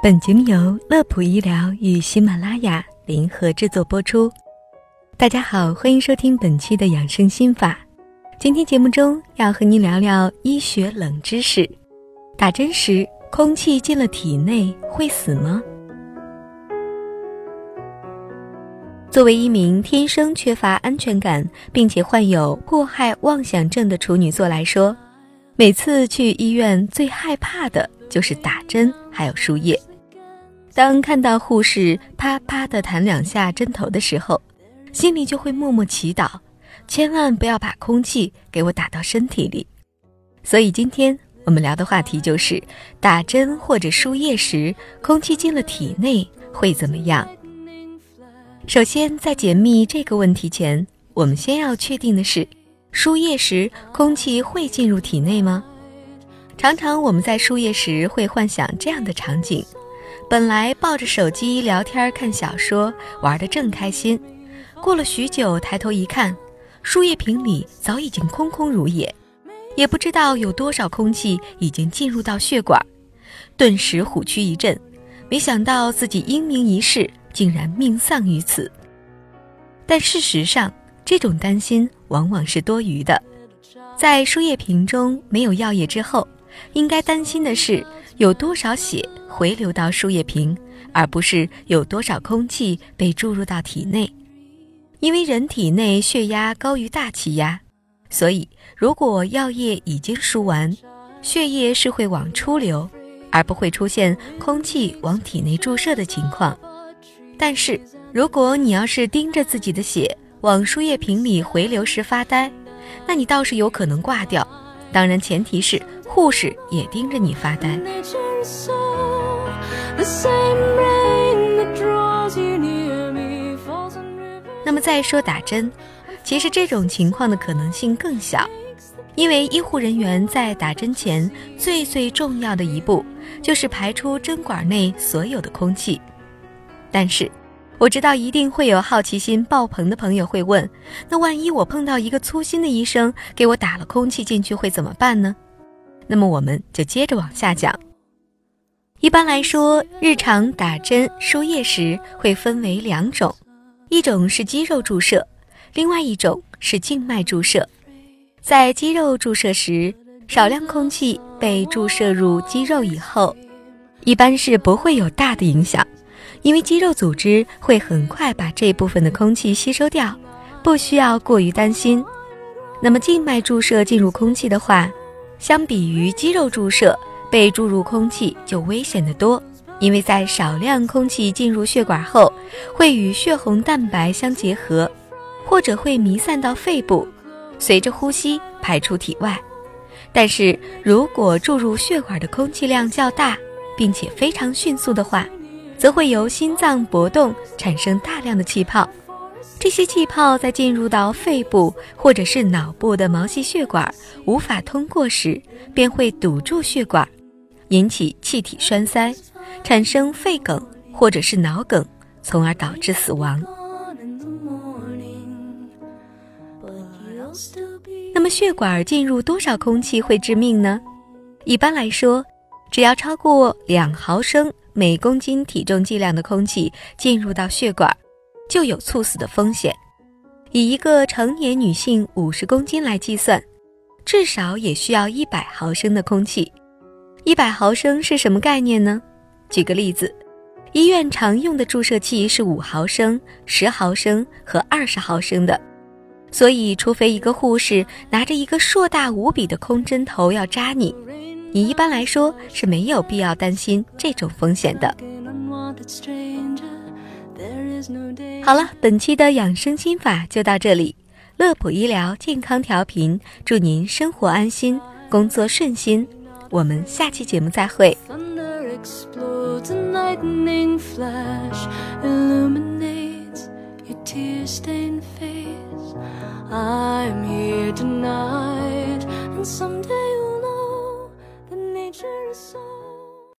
本节目由乐普医疗与喜马拉雅联合制作播出。大家好，欢迎收听本期的养生心法。今天节目中要和您聊聊医学冷知识：打针时空气进了体内会死吗？作为一名天生缺乏安全感并且患有迫害妄想症的处女座来说，每次去医院最害怕的就是打针还有输液。当看到护士啪啪的弹两下针头的时候，心里就会默默祈祷，千万不要把空气给我打到身体里。所以今天我们聊的话题就是，打针或者输液时，空气进了体内会怎么样？首先，在解密这个问题前，我们先要确定的是，输液时空气会进入体内吗？常常我们在输液时会幻想这样的场景。本来抱着手机聊天、看小说，玩得正开心。过了许久，抬头一看，输液瓶里早已经空空如也，也不知道有多少空气已经进入到血管，顿时虎躯一震，没想到自己英明一世，竟然命丧于此。但事实上，这种担心往往是多余的。在输液瓶中没有药液之后，应该担心的是有多少血。回流到输液瓶，而不是有多少空气被注入到体内。因为人体内血压高于大气压，所以如果药液已经输完，血液是会往出流，而不会出现空气往体内注射的情况。但是如果你要是盯着自己的血往输液瓶里回流时发呆，那你倒是有可能挂掉。当然，前提是护士也盯着你发呆。那么再说打针，其实这种情况的可能性更小，因为医护人员在打针前最最重要的一步就是排出针管内所有的空气。但是我知道一定会有好奇心爆棚的朋友会问：那万一我碰到一个粗心的医生给我打了空气进去会怎么办呢？那么我们就接着往下讲。一般来说，日常打针输液时会分为两种，一种是肌肉注射，另外一种是静脉注射。在肌肉注射时，少量空气被注射入肌肉以后，一般是不会有大的影响，因为肌肉组织会很快把这部分的空气吸收掉，不需要过于担心。那么静脉注射进入空气的话，相比于肌肉注射。被注入空气就危险得多，因为在少量空气进入血管后，会与血红蛋白相结合，或者会弥散到肺部，随着呼吸排出体外。但是如果注入血管的空气量较大，并且非常迅速的话，则会由心脏搏动产生大量的气泡，这些气泡在进入到肺部或者是脑部的毛细血管无法通过时，便会堵住血管。引起气体栓塞，产生肺梗或者是脑梗，从而导致死亡。那么血管进入多少空气会致命呢？一般来说，只要超过两毫升每公斤体重剂量的空气进入到血管，就有猝死的风险。以一个成年女性五十公斤来计算，至少也需要一百毫升的空气。一百毫升是什么概念呢？举个例子，医院常用的注射器是五毫升、十毫升和二十毫升的，所以除非一个护士拿着一个硕大无比的空针头要扎你，你一般来说是没有必要担心这种风险的。好了，本期的养生心法就到这里，乐普医疗健康调频，祝您生活安心，工作顺心。我们下期节目再会。